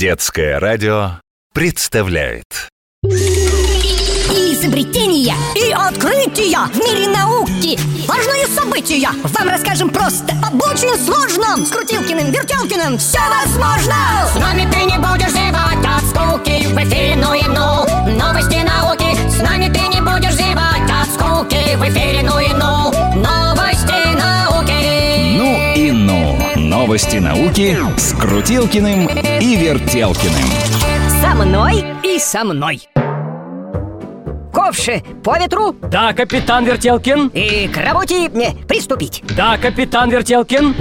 Детское радио представляет. Изобретения и открытия в мире науки. Важные события. Вам расскажем просто об очень сложном. С Крутилкиным, Вертелкиным все возможно. С нами ты не будешь зевать от скуки В эфире ну и ну. Новости науки. С нами ты Новости науки с Крутилкиным и Вертелкиным. Со мной и со мной. Ковши по ветру. Да, капитан Вертелкин. И к работе не приступить. Да, капитан Вертелкин.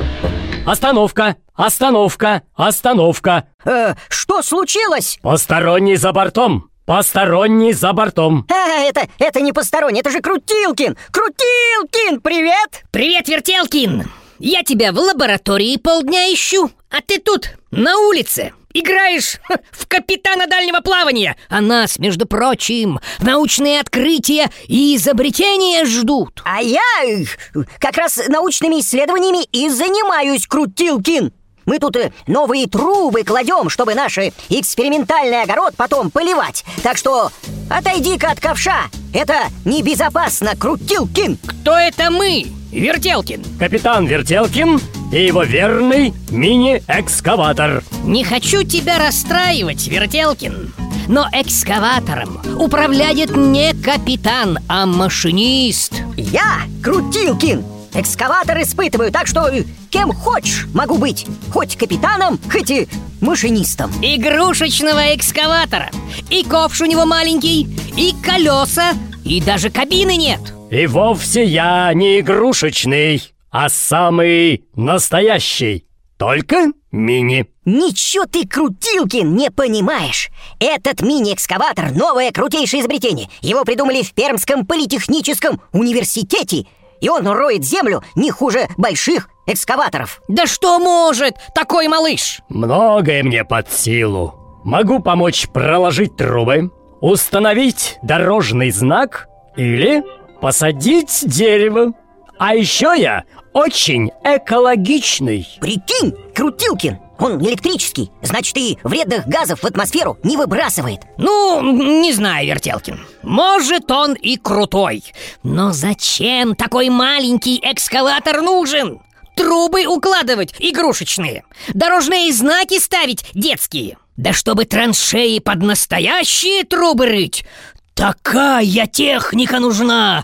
Остановка, остановка, остановка. Э, Что случилось? Посторонний за бортом Посторонний за бортом. А, это, это не посторонний, это же Крутилкин. Крутилкин, привет! Привет, Вертелкин! Я тебя в лаборатории полдня ищу, а ты тут, на улице, играешь ха, в капитана дальнего плавания, а нас, между прочим, научные открытия и изобретения ждут. А я как раз научными исследованиями и занимаюсь, Крутилкин мы тут э, новые трубы кладем, чтобы наш экспериментальный огород потом поливать. Так что отойди-ка от ковша. Это небезопасно, Крутилкин. Кто это мы, Вертелкин? Капитан Вертелкин и его верный мини-экскаватор Не хочу тебя расстраивать, Вертелкин, но экскаватором управляет не капитан, а машинист. Я Крутилкин. Экскаватор испытываю, так что кем хочешь могу быть. Хоть капитаном, хоть и машинистом. Игрушечного экскаватора. И ковш у него маленький, и колеса, и даже кабины нет. И вовсе я не игрушечный, а самый настоящий. Только мини. Ничего ты, Крутилкин, не понимаешь. Этот мини-экскаватор – новое крутейшее изобретение. Его придумали в Пермском политехническом университете И он роет землю не хуже больших экскаваторов. Да что может такой малыш? Многое мне под силу. Могу помочь проложить трубы Установить дорожный знак Или посадить дерево. А еще я очень экологичный. Прикинь, Крутилкин, он электрический Значит, и вредных газов в атмосферу не выбрасывает. Ну, не знаю, Вертелкин. Может, он и крутой. Но зачем такой маленький экскаватор нужен? Трубы укладывать игрушечные Дорожные знаки ставить детские Да чтобы траншеи под настоящие трубы рыть Такая техника нужна!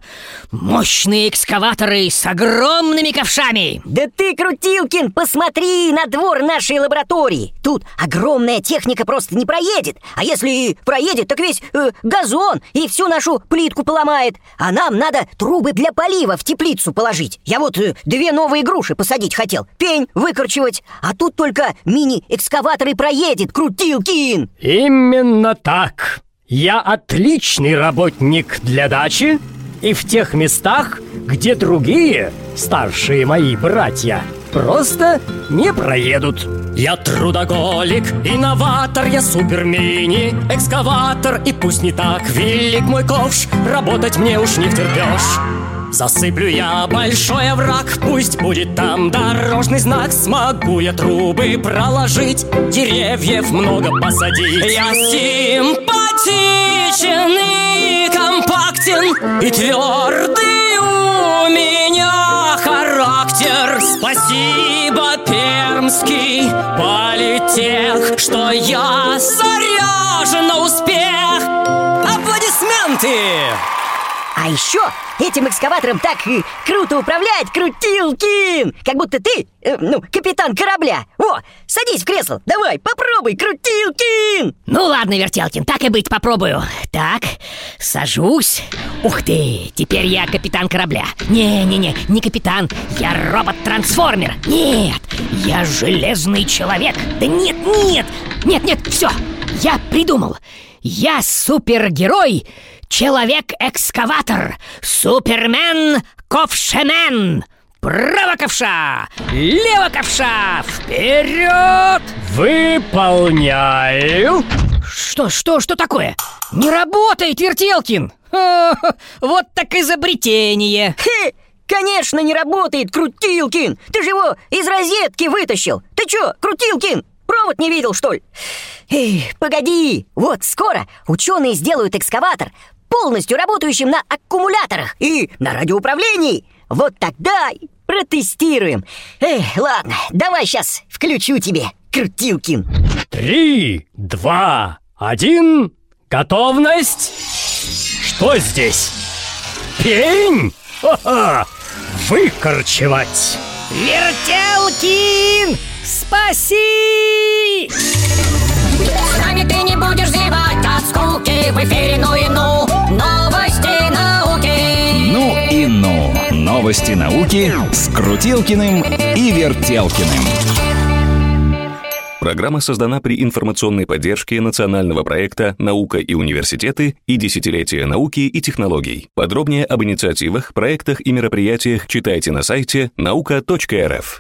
Мощные экскаваторы с огромными ковшами! Да ты, Крутилкин, посмотри на двор нашей лаборатории! Тут огромная техника просто не проедет! А если и проедет, так весь э, газон и всю нашу плитку поломает! А нам надо трубы для полива в теплицу положить! Я вот э, две новые груши посадить хотел Пень выкорчевать! А тут только мини-экскаватор и проедет, Крутилкин! Именно так Я отличный работник для дачи И в тех местах, где другие, старшие мои братья Просто не проедут. Я трудоголик, инноватор, я супермини Экскаватор, и пусть не так велик мой ковш Работать мне уж не втерпешь Засыплю я большой овраг, пусть будет там дорожный знак Смогу я трубы проложить, деревьев много посадить. Я симпатичен и компактен, и твердый у меня характер Спасибо, Пермский политех, что я заряжен на успех Аплодисменты! А еще этим экскаватором так э, круто управлять, Крутилкин! Как будто ты, э, ну, капитан корабля. О, садись в кресло, давай, попробуй, Крутилкин! Ну ладно, Вертелкин, так и быть, попробую. Так, сажусь. Ух ты, теперь я капитан корабля. Не-не-не, не капитан, я робот-трансформер. Нет, я железный человек. Да нет, нет, нет-нет, все, я придумал. Я супергерой Человек-экскаватор Супермен Ковшемен Право ковша! Лево ковша! Вперед! Выполняю Что, что, что такое? Не работает, Вертелкин! Ха, Вот так изобретение! Хе, конечно не работает, Крутилкин Ты же его из розетки вытащил Ты чё, Крутилкин, провод не видел, что ли? Эй, погоди, вот скоро ученые сделают экскаватор, полностью работающим на аккумуляторах и на радиоуправлении. Вот тогда и протестируем. Эй, ладно, давай сейчас включу тебе, Крутилкин. Три, два, один, готовность. Что здесь? Пень? Ха-ха! Выкорчевать! Вертелкин! Спаси! С нами ты не будешь зевать от скуки В эфире ну и ну Новости науки с Крутилкиным и Вертелкиным. Программа создана при информационной поддержке национального проекта «Наука и университеты» и «Десятилетие науки и технологий». Подробнее об инициативах, проектах и мероприятиях читайте на сайте наука.рф.